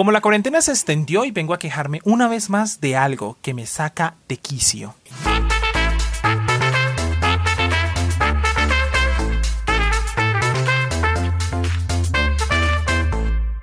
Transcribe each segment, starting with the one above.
Como la cuarentena se extendió y vengo a quejarme una vez más de algo que me saca de quicio.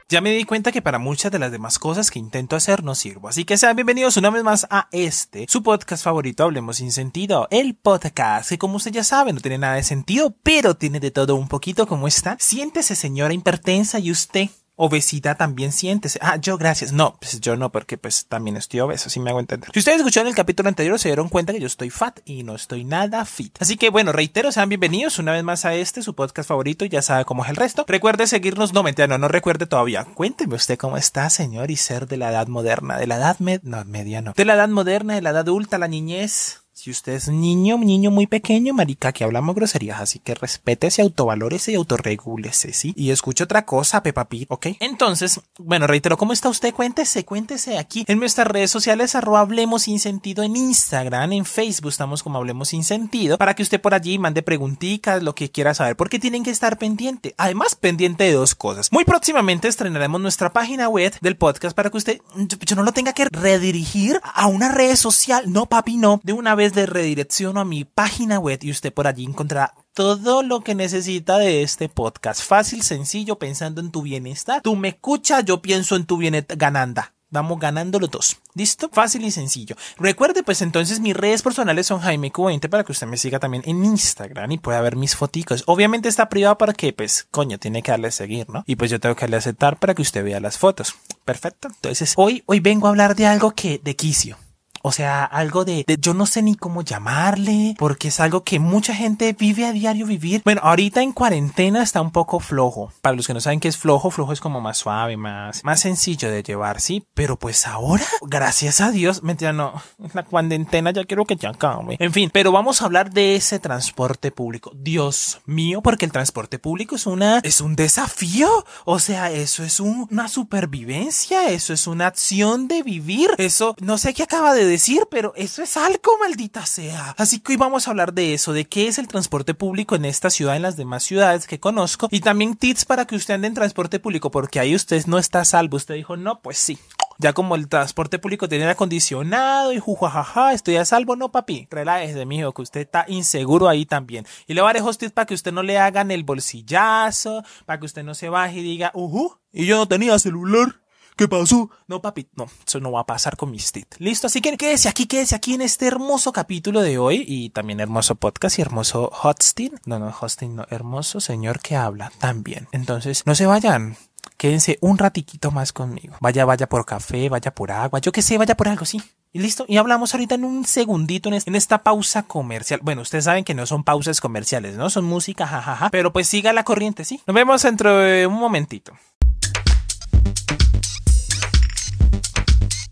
Ya me di cuenta que para muchas de las demás cosas que intento hacer no sirvo. Así que sean bienvenidos una vez más a este, su podcast favorito, Hablemos sin sentido. El podcast que como usted ya sabe no tiene nada de sentido, pero tiene de todo un poquito. ¿Cómo está? Siéntese señora hipertensa y usted obesidad también sientes. Ah, yo gracias. No, pues yo no, porque pues también estoy obeso, si me hago entender. Si ustedes escucharon el capítulo anterior, se dieron cuenta que yo estoy fat y no estoy nada fit. Así que bueno, reitero, sean bienvenidos una vez más a este, su podcast favorito, ya sabe cómo es el resto. Recuerde seguirnos, no mentira, no, no recuerde todavía. Cuénteme usted cómo está, señor, y ser de la edad moderna, de la edad med, no, media no, de la edad moderna, de la edad adulta, la niñez. Si usted es niño, niño muy pequeño, marica, que hablamos groserías, así que respétese, autovalórese y autorregúlese, ¿sí? Y escuche otra cosa, Peppa ¿ok? Entonces, bueno, reitero, ¿cómo está usted? Cuéntese, cuéntese aquí en nuestras redes sociales, arroba Hablemos Sin Sentido en Instagram, en Facebook estamos como Hablemos Sin Sentido, para que usted por allí mande preguntitas, lo que quiera saber, porque tienen que estar pendiente. Además, pendiente de dos cosas. Muy próximamente estrenaremos nuestra página web del podcast para que usted, yo no lo tenga que redirigir a una red social, no, papi, no, de una vez de redirección a mi página web y usted por allí encontrará todo lo que necesita de este podcast. Fácil, sencillo, pensando en tu bienestar. Tú me escuchas, yo pienso en tu bienestar. Gananda. Vamos ganando los dos. ¿Listo? Fácil y sencillo. Recuerde, pues entonces mis redes personales son Jaime 20 para que usted me siga también en Instagram y pueda ver mis foticos. Obviamente está privado para que, pues, coño, tiene que darle a seguir, ¿no? Y pues yo tengo que darle a aceptar para que usted vea las fotos. Perfecto. Entonces, hoy, hoy vengo a hablar de algo que, de quicio. O sea, algo de, yo no sé ni cómo llamarle, porque es algo que mucha gente vive a diario vivir. Bueno, ahorita en cuarentena está un poco flojo. Para los que no saben qué es flojo, flojo es como más suave, más, más sencillo de llevar, sí. Pero pues ahora, gracias a Dios, mentira, no, la cuarentena ya quiero que ya acabe. En fin, pero vamos a hablar de ese transporte público. Dios mío, porque el transporte público es una, es un desafío. O sea, eso es una supervivencia, eso es una acción de vivir. Eso, no sé qué acaba de decir, pero eso es algo, maldita sea. Así que hoy vamos a hablar de eso, de qué es el transporte público en esta ciudad, en las demás ciudades que conozco, y también tips para que usted ande en transporte público, porque ahí usted no está salvo. Usted dijo, no, pues sí. Ya como el transporte público tiene acondicionado y jujajaja, estoy a salvo, no papi, relájese, mijo, que usted está inseguro ahí también. Y le voy a para que usted no le hagan el bolsillazo, para que usted no se baje y diga, uh, y yo no tenía celular. ¿Qué pasó? No, papi, no, eso no va a pasar con mis tit. Listo, así que quédese aquí, quédese aquí en este hermoso capítulo de hoy y también hermoso podcast y hermoso hosting. No, no, hosting, no, hermoso señor que habla también. Entonces, no se vayan. Quédense un ratiquito más conmigo. Vaya, vaya por café, vaya por agua, yo qué sé, vaya por algo, sí. Y listo, y hablamos ahorita en un segundito en esta pausa comercial. Bueno, ustedes saben que no son pausas comerciales, ¿no? Son música, jajaja. Pero pues siga la corriente, sí. Nos vemos dentro de un momentito.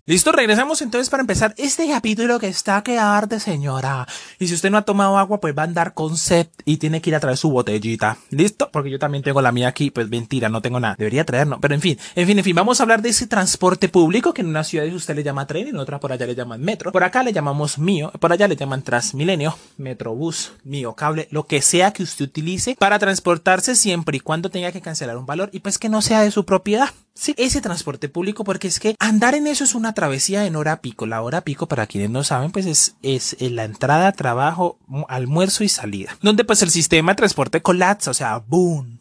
Listo, regresamos entonces para empezar este capítulo que está que arde, señora. Y si usted no ha tomado agua, pues va a andar con sed y tiene que ir a traer su botellita. ¿Listo? Porque yo también tengo la mía aquí, pues mentira, no tengo nada. Debería traer, no. Pero en fin, en fin, en fin, vamos a hablar de ese transporte público que en una ciudad usted le llama tren, y en otra por allá le llaman metro. Por acá le llamamos mío, por allá le llaman Transmilenio, Metrobús, mío, cable, lo que sea que usted utilice para transportarse siempre y cuando tenga que cancelar un valor y pues que no sea de su propiedad. Sí, ese transporte público, porque es que andar en eso es una travesía en hora pico. La hora pico, para quienes no saben, pues es, es la entrada, trabajo, almuerzo y salida. Donde pues el sistema de transporte colapsa, o sea, boom,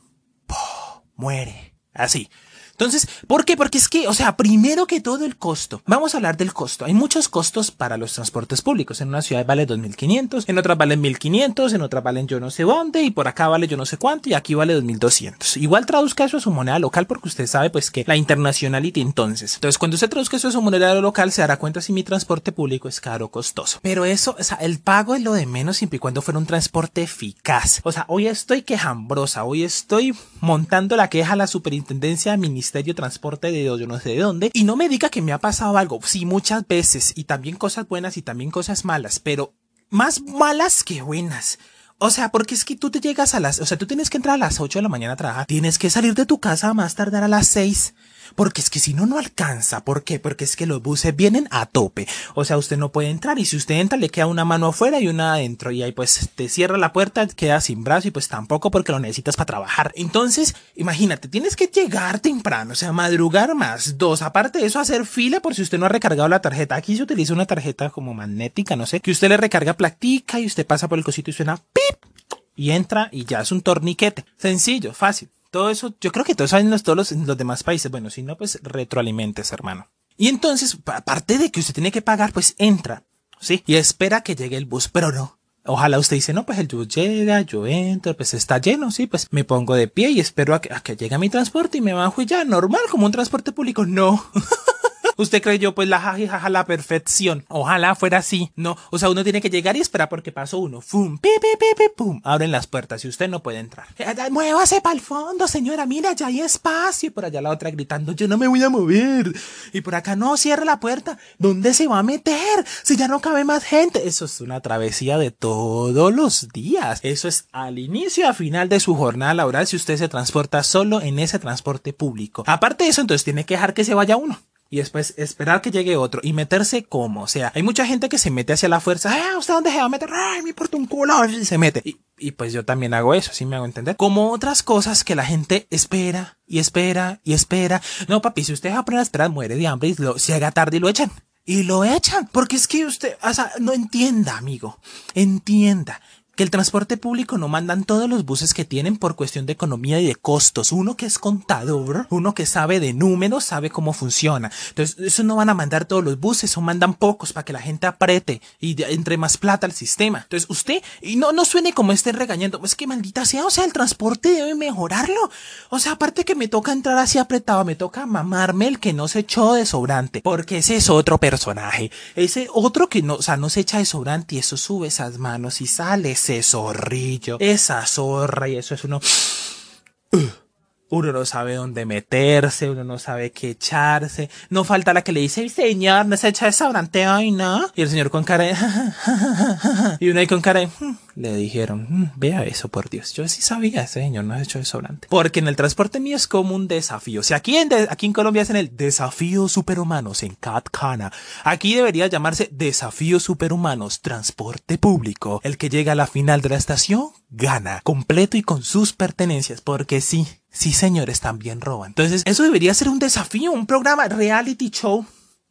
muere. Así. Entonces, ¿por qué? Porque es que, o sea, primero que todo el costo. Vamos a hablar del costo. Hay muchos costos para los transportes públicos. En una ciudad vale 2.500, en otras valen 1.500, en otras valen yo no sé dónde, y por acá vale yo no sé cuánto, y aquí vale 2.200. Igual traduzca eso a su moneda local porque usted sabe pues que la internacionality entonces. Entonces, cuando usted traduzca eso a su moneda local, se dará cuenta si mi transporte público es caro o costoso. Pero eso, o sea, el pago es lo de menos siempre y cuando fuera un transporte eficaz. O sea, hoy estoy quejambrosa, hoy estoy montando la queja a la superintendencia administrativa Ministerio de Transporte de yo no sé de dónde, y no me diga que me ha pasado algo, sí, muchas veces, y también cosas buenas y también cosas malas, pero más malas que buenas. O sea, porque es que tú te llegas a las, o sea, tú tienes que entrar a las 8 de la mañana a trabajar, tienes que salir de tu casa a más tardar a las 6 Porque es que si no, no alcanza. ¿Por qué? Porque es que los buses vienen a tope. O sea, usted no puede entrar y si usted entra le queda una mano afuera y una adentro. Y ahí pues te cierra la puerta, queda sin brazo y pues tampoco porque lo necesitas para trabajar. Entonces, imagínate, tienes que llegar temprano, o sea, madrugar más. Dos, aparte de eso, hacer fila por si usted no ha recargado la tarjeta. Aquí se utiliza una tarjeta como magnética, no sé, que usted le recarga platica y usted pasa por el cosito y suena pip y entra y ya es un torniquete. Sencillo, fácil. Todo eso, yo creo que todos saben todos los, los demás países. Bueno, si no, pues retroalimentes, hermano. Y entonces, aparte de que usted tiene que pagar, pues entra, ¿sí? Y espera que llegue el bus, pero no. Ojalá usted dice, no, pues el bus llega, yo entro, pues está lleno, sí, pues me pongo de pie y espero a que, a que llegue mi transporte y me bajo y ya, normal, como un transporte público. No. Usted creyó pues la jaja la perfección. Ojalá fuera así. No, o sea, uno tiene que llegar y esperar porque pasó uno. Fum, pi, pi, pi, pi, pum. Abren las puertas y usted no puede entrar. Eh, eh, muévase para el fondo, señora. Mira, ya hay espacio. Y por allá la otra gritando, yo no me voy a mover. Y por acá no, cierre la puerta. ¿Dónde se va a meter? Si ya no cabe más gente. Eso es una travesía de todos los días. Eso es al inicio y a final de su jornada laboral si usted se transporta solo en ese transporte público. Aparte de eso, entonces tiene que dejar que se vaya uno y después esperar que llegue otro y meterse como. O sea, hay mucha gente que se mete hacia la fuerza. ¡Ah, usted dónde se va a meter! ¡Ay, me importa un culo! Y se mete. Y, pues yo también hago eso, ¿sí me hago entender? Como otras cosas que la gente espera y espera y espera. No, papi, si usted va a esperar, muere de hambre y lo, tarde y lo echan. Y lo echan. Porque es que usted, o sea, no entienda, amigo. Entienda que el transporte público no mandan todos los buses que tienen por cuestión de economía y de costos. Uno que es contador, uno que sabe de números, sabe cómo funciona. Entonces, eso no van a mandar todos los buses, o mandan pocos para que la gente apriete y entre más plata al sistema. Entonces, usted, y no, no suene como esté regañando, es que maldita sea, o sea, el transporte debe mejorarlo. O sea, aparte que me toca entrar así apretado, me toca mamarme el que no se echó de sobrante, porque ese es otro personaje. Ese otro que no, o sea, no se echa de sobrante y eso sube esas manos y sale ese zorrillo, esa zorra y eso es uno... Uno no sabe dónde meterse, uno no sabe qué echarse. No falta la que le dice, señor, no se echa sobrante hoy, ¿no? Y el señor con cara de... y uno ahí con cara de... Hmm", le dijeron, hmm, vea eso, por Dios. Yo sí sabía, ese señor no ha hecho sobrante. Porque en el transporte mío es como un desafío. O sea, aquí en, aquí en Colombia es en el desafío superhumanos, en Catcana. Aquí debería llamarse desafío superhumanos, transporte público. El que llega a la final de la estación, gana. Completo y con sus pertenencias. Porque sí, Sí, señores, también roban. Entonces, eso debería ser un desafío, un programa reality show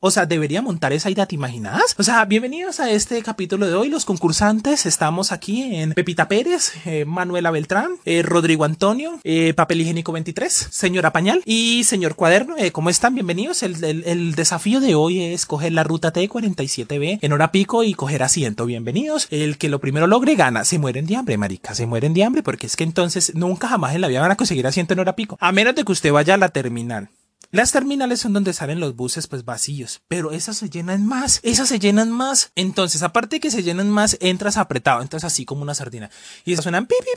o sea, debería montar esa idea, ¿te imaginas? O sea, bienvenidos a este capítulo de hoy. Los concursantes estamos aquí en Pepita Pérez, eh, Manuela Beltrán, eh, Rodrigo Antonio, eh, Papel Higiénico 23, Señora Pañal y Señor Cuaderno. ¿Cómo están? Bienvenidos. El, el, desafío de hoy es coger la ruta T47B en hora pico y coger asiento. Bienvenidos. El que lo primero logre gana. Se mueren de hambre, marica. Se mueren de hambre porque es que entonces nunca jamás en la vida van a conseguir asiento en hora pico. A menos de que usted vaya a la terminal las terminales son donde salen los buses pues vacíos, pero esas se llenan más, esas se llenan más. Entonces, aparte de que se llenan más, entras apretado, entras así como una sardina. Y suenan pi, pi,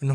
pi,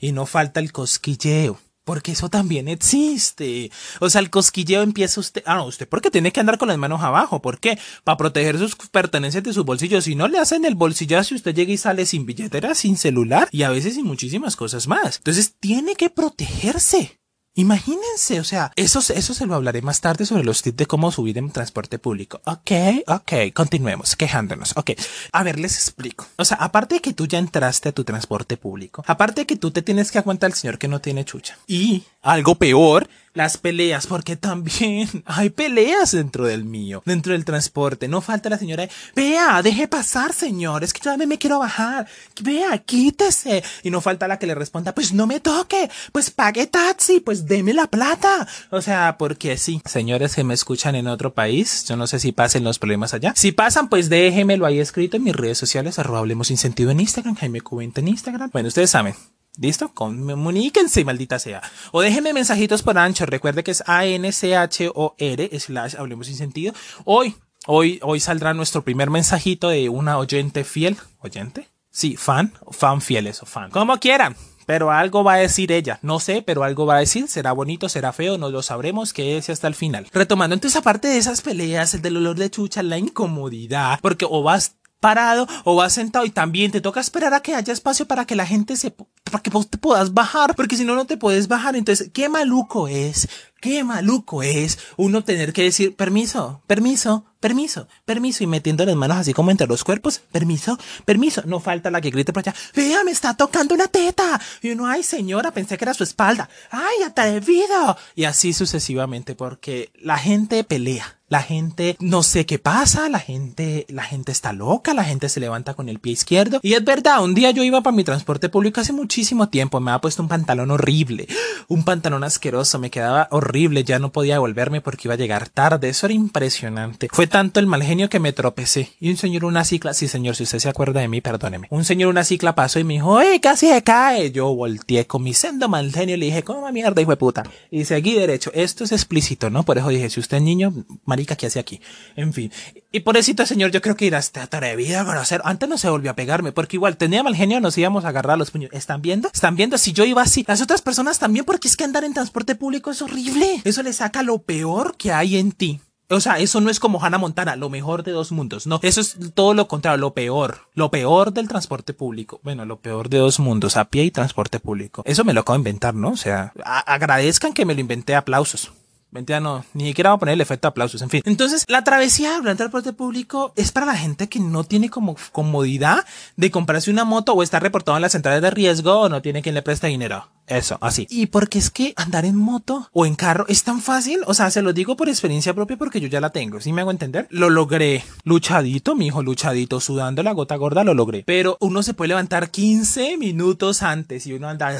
y no falta el cosquilleo. Porque eso también existe. O sea, el cosquilleo empieza usted. Ah, usted porque tiene que andar con las manos abajo. ¿Por qué? Para proteger sus pertenencias de sus bolsillos. Si no le hacen el bolsillazo, usted llega y sale sin billetera, sin celular y a veces sin muchísimas cosas más. Entonces tiene que protegerse. Imagínense, o sea, eso, eso se lo hablaré más tarde sobre los tips de cómo subir en transporte público. Ok, ok, continuemos, quejándonos. Ok, a ver, les explico. O sea, aparte de que tú ya entraste a tu transporte público, aparte de que tú te tienes que aguantar al señor que no tiene chucha. Y algo peor, las peleas, porque también hay peleas dentro del mío, dentro del transporte. No falta la señora, vea, deje pasar, señor, es que yo también me quiero bajar. Vea, quítese. Y no falta la que le responda, pues no me toque, pues pague taxi, pues deme la plata. O sea, porque sí, señores que me escuchan en otro país, yo no sé si pasen los problemas allá. Si pasan, pues déjenmelo ahí escrito en mis redes sociales, arroba hablemos sin sentido en Instagram, Jaime Cubenta en Instagram. Bueno, ustedes saben, ¿Listo? Comuníquense, maldita sea. O déjenme mensajitos por ancho. Recuerde que es A-N-C-H-O-R, slash, hablemos sin sentido. Hoy, hoy, hoy saldrá nuestro primer mensajito de una oyente fiel. ¿Oyente? Sí, fan, fan fiel, eso, fan. Como quieran. Pero algo va a decir ella. No sé, pero algo va a decir. Será bonito, será feo, no lo sabremos, que es hasta el final. Retomando, entonces, aparte de esas peleas, el del olor de chucha, la incomodidad, porque o vas parado o vas sentado y también te toca esperar a que haya espacio para que la gente se para que vos te puedas bajar, porque si no no te puedes bajar, entonces qué maluco es, qué maluco es uno tener que decir permiso, permiso, permiso, permiso y metiendo las manos así como entre los cuerpos, permiso, permiso, no falta la que grite por allá, vea, me está tocando una teta, y uno, ay señora, pensé que era su espalda, ay, atrevido, y así sucesivamente, porque la gente pelea, la gente no sé qué pasa, la gente, la gente está loca, la gente se levanta con el pie izquierdo. Y es verdad, un día yo iba para mi transporte público hace muchísimo tiempo, me había puesto un pantalón horrible, un pantalón asqueroso, me quedaba horrible, ya no podía volverme porque iba a llegar tarde, eso era impresionante. Fue tanto el mal genio que me tropecé. Y un señor una cicla, sí señor, si usted se acuerda de mí, perdóneme. Un señor una cicla pasó y me dijo, ¡eh, casi se cae! Yo volteé con mi sendo mal genio y le dije, ¿cómo mierda, hijo de puta? Y seguí derecho. Esto es explícito, ¿no? Por eso dije, si usted es niño, marica, ¿qué hace aquí? En fin. Y por eso, señor, yo creo que irá este atrevido a conocer. Antes no se volvió a pegarme, porque igual tenía mal genio, nos íbamos a agarrar los puños. ¿Están ¿Están viendo? Si yo iba así, las otras personas también, porque es que andar en transporte público es horrible. Eso le saca lo peor que hay en ti. O sea, eso no es como Hannah Montana, lo mejor de dos mundos. No, eso es todo lo contrario, lo peor. Lo peor del transporte público. Bueno, lo peor de dos mundos, a pie y transporte público. Eso me lo acabo de inventar, ¿no? O sea, agradezcan que me lo inventé, aplausos. Mentira, no, ni siquiera vamos a poner el efecto de aplausos, en fin. Entonces, la travesía durante el transporte público es para la gente que no tiene como comodidad de comprarse una moto o estar reportado en las centrales de riesgo o no tiene quien le preste dinero. Eso, así. Y porque es que andar en moto o en carro es tan fácil. O sea, se lo digo por experiencia propia porque yo ya la tengo. ¿Sí me hago entender? Lo logré. Luchadito, mi hijo, luchadito, sudando la gota gorda, lo logré. Pero uno se puede levantar 15 minutos antes y uno anda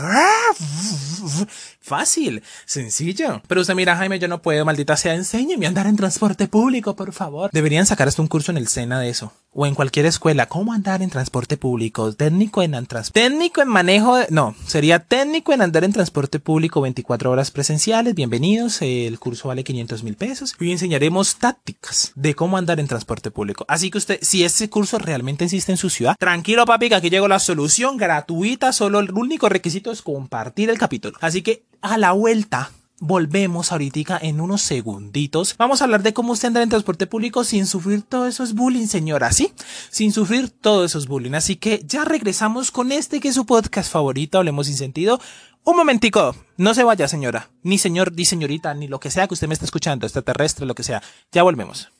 fácil, sencillo. Pero usted mira, Jaime, yo no puedo, maldita sea, enséñeme a andar en transporte público, por favor. Deberían sacar hasta un curso en el SENA de eso. O en cualquier escuela. ¿Cómo andar en transporte público? Técnico en Técnico en manejo. No, sería técnico en andar en transporte público 24 horas presenciales. Bienvenidos. El curso vale 500 mil pesos. Hoy enseñaremos tácticas de cómo andar en transporte público. Así que usted, si ese curso realmente existe en su ciudad, tranquilo papi, que aquí llegó la solución gratuita. Solo el único requisito es compartir el capítulo. Así que a la vuelta Volvemos ahorita en unos segunditos. Vamos a hablar de cómo usted anda en transporte público sin sufrir todo eso es bullying, señora, ¿sí? Sin sufrir todo eso es bullying. Así que ya regresamos con este que es su podcast favorito, Hablemos sin sentido. Un momentico, no se vaya, señora, ni señor, ni señorita, ni lo que sea que usted me esté escuchando, extraterrestre, lo que sea. Ya volvemos.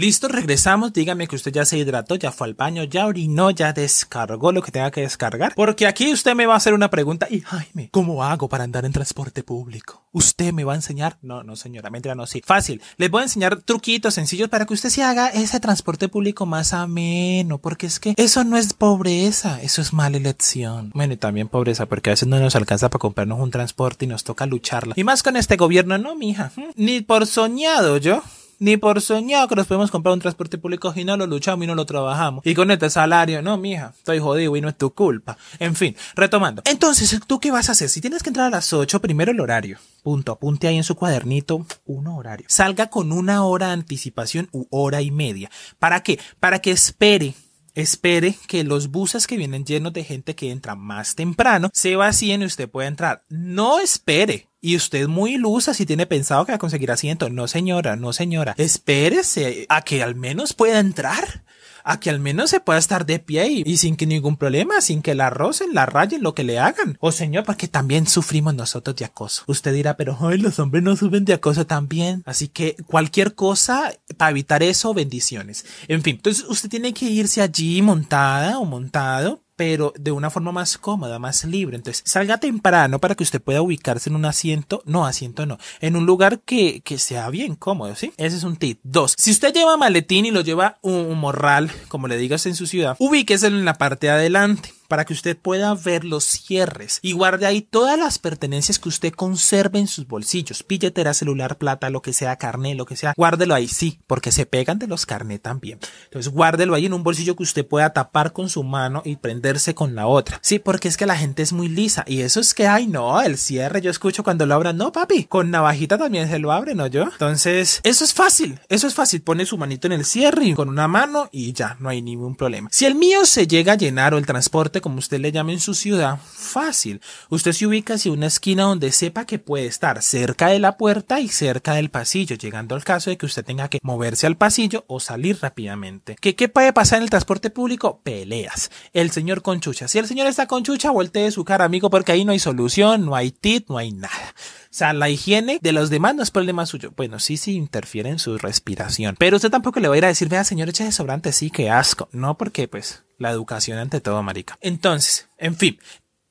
Listo, regresamos. Dígame que usted ya se hidrató, ya fue al baño, ya orinó, ya descargó lo que tenga que descargar. Porque aquí usted me va a hacer una pregunta. Y Jaime, ¿cómo hago para andar en transporte público? ¿Usted me va a enseñar? No, no, señora, mentira, no, sí. Fácil. Les voy a enseñar truquitos sencillos para que usted se haga ese transporte público más ameno. Porque es que eso no es pobreza, eso es mala elección. Bueno, y también pobreza, porque a veces no nos alcanza para comprarnos un transporte y nos toca lucharla. Y más con este gobierno, no, mija. Ni por soñado yo ni por soñado que nos podemos comprar un transporte público y no lo luchamos y no lo trabajamos. Y con este salario, no, mija, estoy jodido y no es tu culpa. En fin, retomando. Entonces, ¿tú qué vas a hacer? Si tienes que entrar a las 8, primero el horario. Punto. Apunte ahí en su cuadernito un horario. Salga con una hora de anticipación u hora y media. ¿Para qué? Para que espere espere que los buses que vienen llenos de gente que entra más temprano se vacíen y usted pueda entrar. No espere. Y usted muy ilusa si tiene pensado que va a conseguir asiento. No señora, no señora. Espérese a que al menos pueda entrar a que al menos se pueda estar de pie y, sin que ningún problema, sin que la rocen, la rayen, lo que le hagan. Oh, señor, porque también sufrimos nosotros de acoso. Usted dirá, pero ay, los hombres no sufren de acoso también. Así que cualquier cosa para evitar eso, bendiciones. En fin, entonces usted tiene que irse allí montada o montado pero de una forma más cómoda, más libre. Entonces, salga temprano para que usted pueda ubicarse en un asiento, no, asiento no, en un lugar que, que sea bien cómodo, ¿sí? Ese es un tip. Dos, si usted lleva maletín y lo lleva un morral, como le digas en su ciudad, ubíquese en la parte de adelante para que usted pueda ver los cierres y guarde ahí todas las pertenencias que usted conserve en sus bolsillos, billetera, celular, plata, lo que sea, carnet, lo que sea, guárdelo ahí, sí, porque se pegan de los carnet también. Entonces guárdelo ahí en un bolsillo que usted pueda tapar con su mano y prenderse con la otra. Sí, porque es que la gente es muy lisa y eso es que, ay no, el cierre, yo escucho cuando lo abran, no papi, con navajita también se lo abre, ¿no yo? Entonces, eso es fácil, eso es fácil, pone su manito en el cierre y con una mano y ya, no hay ningún problema. Si el mío se llega a llenar o el transporte como usted le llame en su ciudad, fácil. Usted se ubica hacia una esquina donde sepa que puede estar cerca de la puerta y cerca del pasillo, llegando al caso de que usted tenga que moverse al pasillo o salir rápidamente. ¿Qué, qué puede pasar en el transporte público? Peleas. El señor conchucha. Si el señor está conchucha, voltee su cara, amigo, porque ahí no hay solución, no hay tit, no hay nada. O sea, la higiene de los demás no es problema suyo. Bueno, sí, sí interfiere en su respiración. Pero usted tampoco le va a ir a decir, vea, señor, eche de sobrante, sí, qué asco. No, porque, pues, la educación ante todo, marica. Entonces, en fin.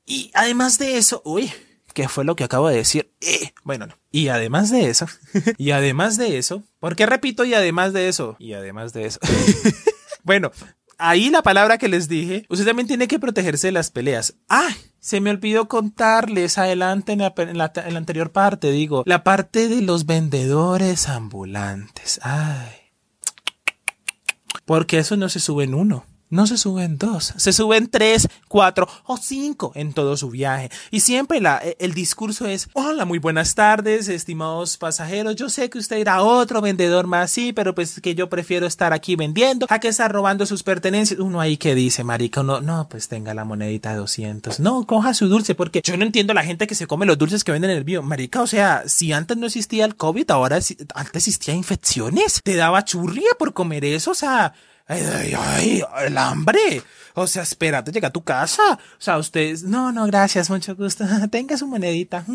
Y además de eso, uy, ¿qué fue lo que acabo de decir? Eh, bueno, no. Y además de eso, y además de eso, ¿por qué repito y además de eso? Y además de eso. bueno, ahí la palabra que les dije, usted también tiene que protegerse de las peleas. ¡Ah! Se me olvidó contarles adelante en la, en, la, en la, anterior parte, digo, la parte de los vendedores ambulantes. Ay. Porque eso no se sube en uno no se suben dos, se suben tres, cuatro o cinco en todo su viaje. Y siempre la, e, el discurso es, hola, muy buenas tardes, estimados pasajeros, yo sé que usted irá otro vendedor más, sí, pero pues que yo prefiero estar aquí vendiendo a que estar robando sus pertenencias. Uno ahí que dice, marica, no, no, pues tenga la monedita de 200. No, coja su dulce, porque yo no entiendo la gente que se come los dulces que venden en el bio. Marica, o sea, si antes no existía el COVID, ahora antes existía infecciones. Te daba churria por comer eso, o sea, ay, ay, ay, el hambre. O sea, espérate, llega a tu casa. O sea, ustedes, no, no, gracias, mucho gusto. Tenga su monedita.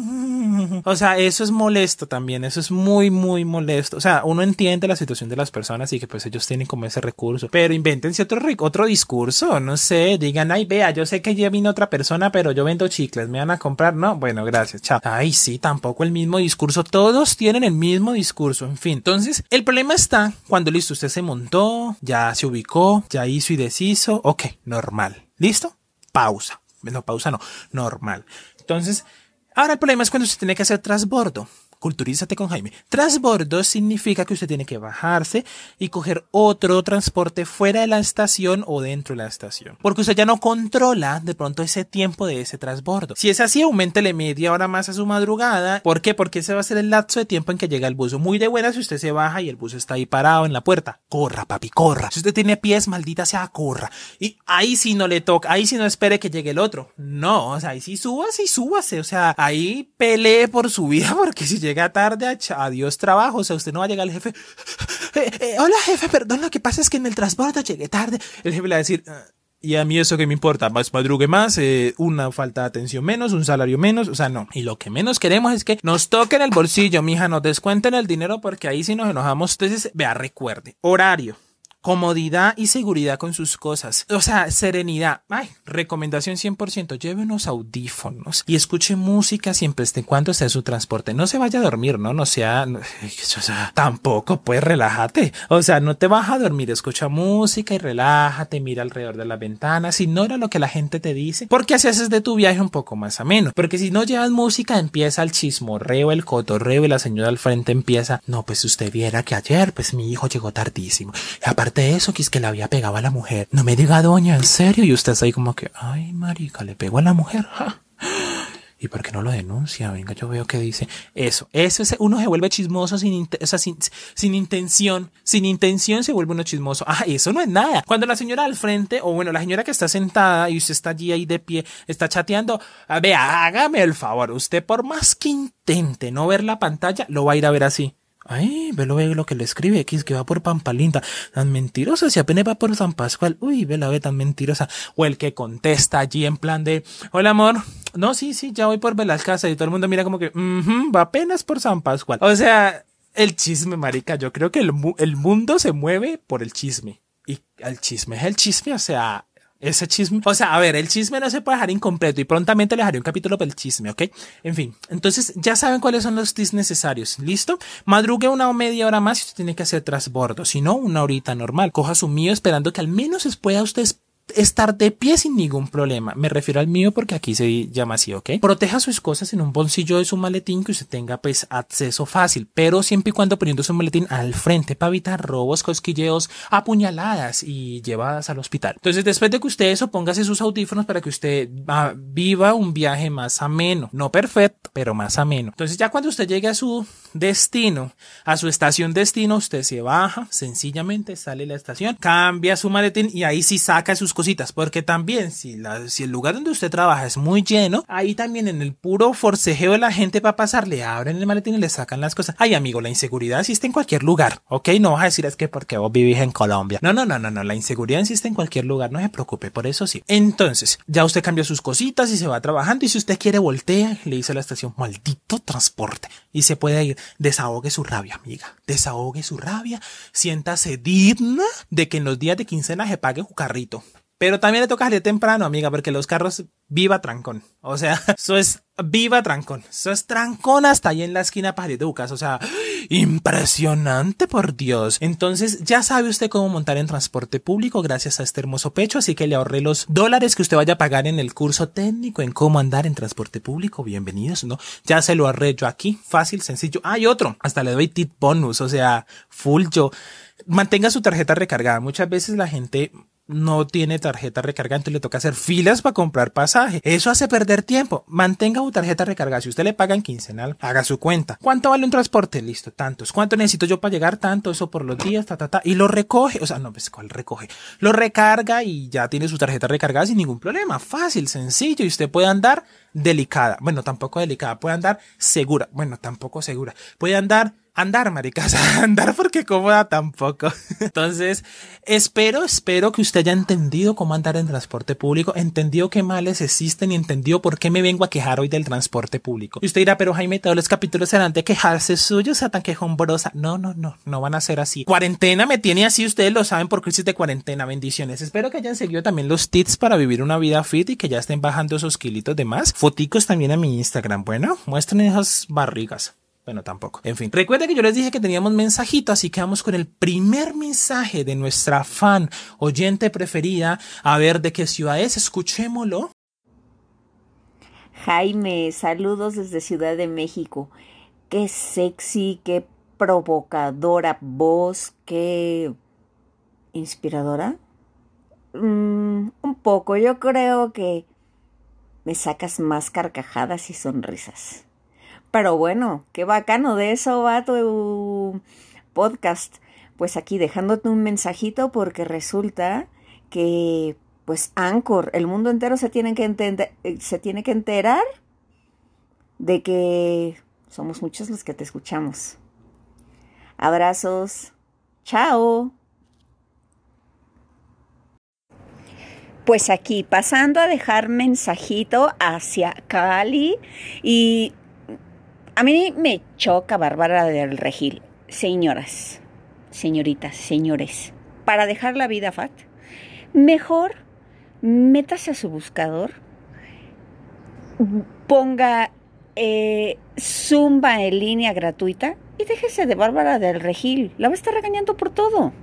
O sea, eso es molesto también. Eso es muy, muy molesto. O sea, uno entiende la situación de las personas y que pues ellos tienen como ese recurso. Pero invéntense otro, otro discurso. No sé, digan, ay, vea, yo sé que ya vino otra persona, pero yo vendo chicles. ¿Me van a comprar? No, bueno, gracias, chao. Ay, sí, tampoco el mismo discurso. Todos tienen el mismo discurso. En fin. Entonces, el problema está cuando listo, usted se montó, ya se ubicó, ya hizo y deshizo. Ok, normal. ¿Listo? Pausa. No, pausa no, normal. Entonces, ahora el problema es cuando se tiene que hacer transbordo. Culturízate con Jaime. Transbordo significa que usted tiene que bajarse y coger otro transporte fuera de la estación o dentro de la estación. Porque usted ya no controla de pronto ese tiempo de ese transbordo. Si es así, aumentele media hora más a su madrugada. ¿Por qué? Porque ese va a ser el lapso de tiempo en que llega el bus. Muy de buena si usted se baja y el bus está ahí parado en la puerta. Corra, papi, corra. Si usted tiene pies, maldita sea, corra. Y ahí sí no le toca, ahí sí no espere que llegue el otro. No, o sea, ahí sí súbase y súbase. O sea, ahí pelee por su vida porque si llega tarde, adiós trabajo, o sea, usted no va a llegar al jefe, eh, eh, hola jefe, perdón, lo que pasa es que en el transporte llegué tarde, el jefe le va a decir, ah, y a mí eso que me importa, más madrugue más, eh, una falta de atención menos, un salario menos, o sea, no. Y lo que menos queremos es que nos toquen el bolsillo, mija, nos descuenten el dinero porque ahí sí nos enojamos. Entonces, vea, recuerde, horario, comodidad y seguridad con sus cosas. O sea, serenidad. Ay, recomendación 100%. Lleve unos audífonos y escuche música siempre esté cuando en su transporte. No se vaya a dormir, ¿no? No sea, o sea, tampoco, pues relájate. O sea, no te vas a dormir, escucha música y relájate, mira alrededor de las ventanas, ignora lo que la gente te dice, porque así haces de tu viaje un poco más ameno. Porque si no llevas música, empieza el chismorreo, el cotorreo y la señora al frente empieza, no, pues usted viera que ayer, pues mi hijo llegó tardísimo. Aparte de eso, que que le había pegado a la mujer. No me diga, doña, en serio. Y usted está ahí como que, ay, marica, le pegó a la mujer. ¿Y por qué no lo denuncia? Venga, yo veo que dice eso. Eso es, uno se vuelve chismoso sin, sin, sin, intención. Sin intención se vuelve uno chismoso. Ah, eso no es nada. Cuando la señora al frente, o bueno, la señora que está sentada y usted está allí ahí de pie, está chateando, vea, hágame el favor. Usted por más que intente no ver la pantalla, lo va a ir a ver así. Ay, velo, ve lo que le escribe X, que va por Pampalinta. Tan mentiroso, si apenas va por San Pascual. Uy, ve la ve tan mentirosa. O el que contesta allí en plan de, hola amor. No, sí, sí, ya voy por Velascasa. Y todo el mundo mira como que, va apenas por San Pascual. O sea, el chisme, marica. Yo creo que el, el mundo se mueve por el chisme. Y el chisme es el chisme, o sea, ese chisme. O sea, a ver, el chisme no se puede dejar incompleto y prontamente le dejaré un capítulo para el chisme, ¿ok? En fin, entonces ya saben cuáles son los tips necesarios. ¿Listo? Madrugue una o media hora más y usted tiene que hacer trasbordo. Si no, una horita normal. Coja su mío esperando que al menos pueda usted estar de pie sin ningún problema. Me refiero al mío porque aquí se llama así, ¿ok? Proteja sus cosas en un bolsillo de su maletín que usted tenga pues acceso fácil, pero siempre y cuando poniendo su maletín al frente para evitar robos, cosquilleos, apuñaladas y llevadas al hospital. Entonces, después de que usted eso, póngase sus audífonos para que usted ah, viva un viaje más ameno. No perfecto, pero más ameno. Entonces, ya cuando usted llegue a su destino, a su estación destino, usted se baja, sencillamente sale la estación, cambia su maletín y ahí sí saca sus cositas, porque también si, la, si el lugar donde usted trabaja es muy lleno, ahí también en el puro forcejeo de la gente para pasar, le abren el maletín y le sacan las cosas. Ay, amigo, la inseguridad existe en cualquier lugar, ¿ok? No vas a decir es que porque vos vivís en Colombia. No, no, no, no, no, la inseguridad existe en cualquier lugar, no se preocupe, por eso sí. Entonces, ya usted cambia sus cositas y se va trabajando y si usted quiere voltea, le dice a la estación, maldito transporte, y se puede ir, desahogue su rabia, amiga, desahogue su rabia, siéntase digna de que en los días de quincena se pague su carrito. Pero también le toca salir temprano, amiga, porque los carros viva trancón. O sea, eso es viva trancón. Eso es trancón hasta ahí en la esquina para Bucas. O sea, impresionante, por Dios. Entonces, ya sabe usted cómo montar en transporte público gracias a este hermoso pecho. Así que le ahorré los dólares que usted vaya a pagar en el curso técnico en cómo andar en transporte público. Bienvenidos, ¿no? Ya se lo ahorré yo aquí. Fácil, sencillo. Hay otro. Hasta le doy tip bonus. O sea, full yo. Mantenga su tarjeta recargada. Muchas veces la gente no tiene tarjeta recargada, entonces le toca hacer filas para comprar pasaje. Eso hace perder tiempo. Mantenga su tarjeta recargada. Si usted le paga en quincenal, haga su cuenta. ¿Cuánto vale un transporte? Listo, tantos. ¿Cuánto necesito yo para llegar? Tanto, eso por los días, ta, ta, ta. Y lo recoge. O sea, no, pues, ¿cuál recoge? Lo recarga y ya tiene su tarjeta recargada sin ningún problema. Fácil, sencillo. Y usted puede andar delicada. Bueno, tampoco delicada. Puede andar segura. Bueno, tampoco segura. Puede andar andar, maricas, andar porque cómoda tampoco. Entonces, espero, espero que usted haya entendido cómo andar en transporte público, entendió qué males existen y entendió por qué me vengo a quejar hoy del transporte público. Y usted dirá, pero Jaime, todos los capítulos serán de quejarse suyo, sea tan quejombrosa. No, no, no, no van a ser así. Cuarentena me tiene así, ustedes lo saben por crisis de cuarentena. Bendiciones. Espero que hayan seguido también los tips para vivir una vida fit y que ya estén bajando esos kilitos de más. Foticos también a mi Instagram. Bueno, muestren esas barrigas. Bueno, tampoco. En fin, recuerda que yo les dije que teníamos mensajito, así que vamos con el primer mensaje de nuestra fan oyente preferida. A ver de qué ciudad es, escuchémoslo. Jaime, saludos desde Ciudad de México. Qué sexy, qué provocadora voz, qué inspiradora. Mm, un poco, yo creo que me sacas más carcajadas y sonrisas. Pero bueno, qué bacano, de eso va tu podcast. Pues aquí dejándote un mensajito porque resulta que pues Anchor, el mundo entero se tiene que entender, eh, se tiene que enterar de que somos muchos los que te escuchamos. Abrazos. Chao. Pues aquí pasando a dejar mensajito hacia Cali y a mí me choca Bárbara del Regil. Señoras, señoritas, señores, para dejar la vida fat, mejor métase a su buscador, ponga eh, Zumba en línea gratuita y déjese de Bárbara del Regil. La va a estar regañando por todo.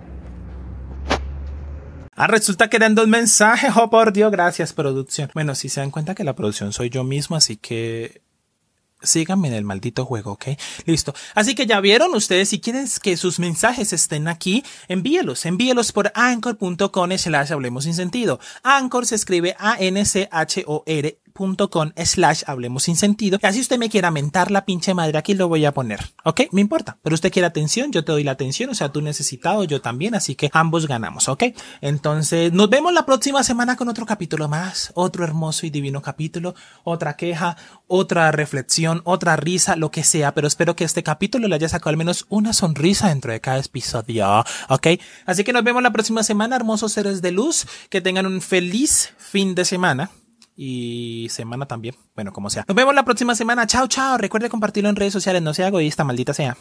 Ah, resulta que eran dos mensajes. Oh, por Dios, gracias, producción. Bueno, si se dan cuenta que la producción soy yo mismo, así que síganme en el maldito juego, ¿ok? Listo. Así que ya vieron ustedes, si quieren que sus mensajes estén aquí, envíelos, envíelos por anchor.com slash hablemos sin sentido. Anchor se escribe A-N-C-H-O-R com slash hablemos sin sentido. Y así usted me quiera mentar la pinche madre, aquí lo voy a poner. ¿Ok? Me importa. Pero usted quiere atención, yo te doy la atención. O sea, tú necesitado, yo también. Así que ambos ganamos. ¿Ok? Entonces, nos vemos la próxima semana con otro capítulo más. Otro hermoso y divino capítulo. Otra queja, otra reflexión, otra risa, lo que sea. Pero espero que este capítulo le haya sacado al menos una sonrisa dentro de cada episodio. ¿Ok? Así que nos vemos la próxima semana, hermosos seres de luz. Que tengan un feliz fin de semana y semana también. Bueno, como sea. Nos vemos la próxima semana. Chao, chao. Recuerde compartirlo en redes sociales. No sea egoísta, maldita sea.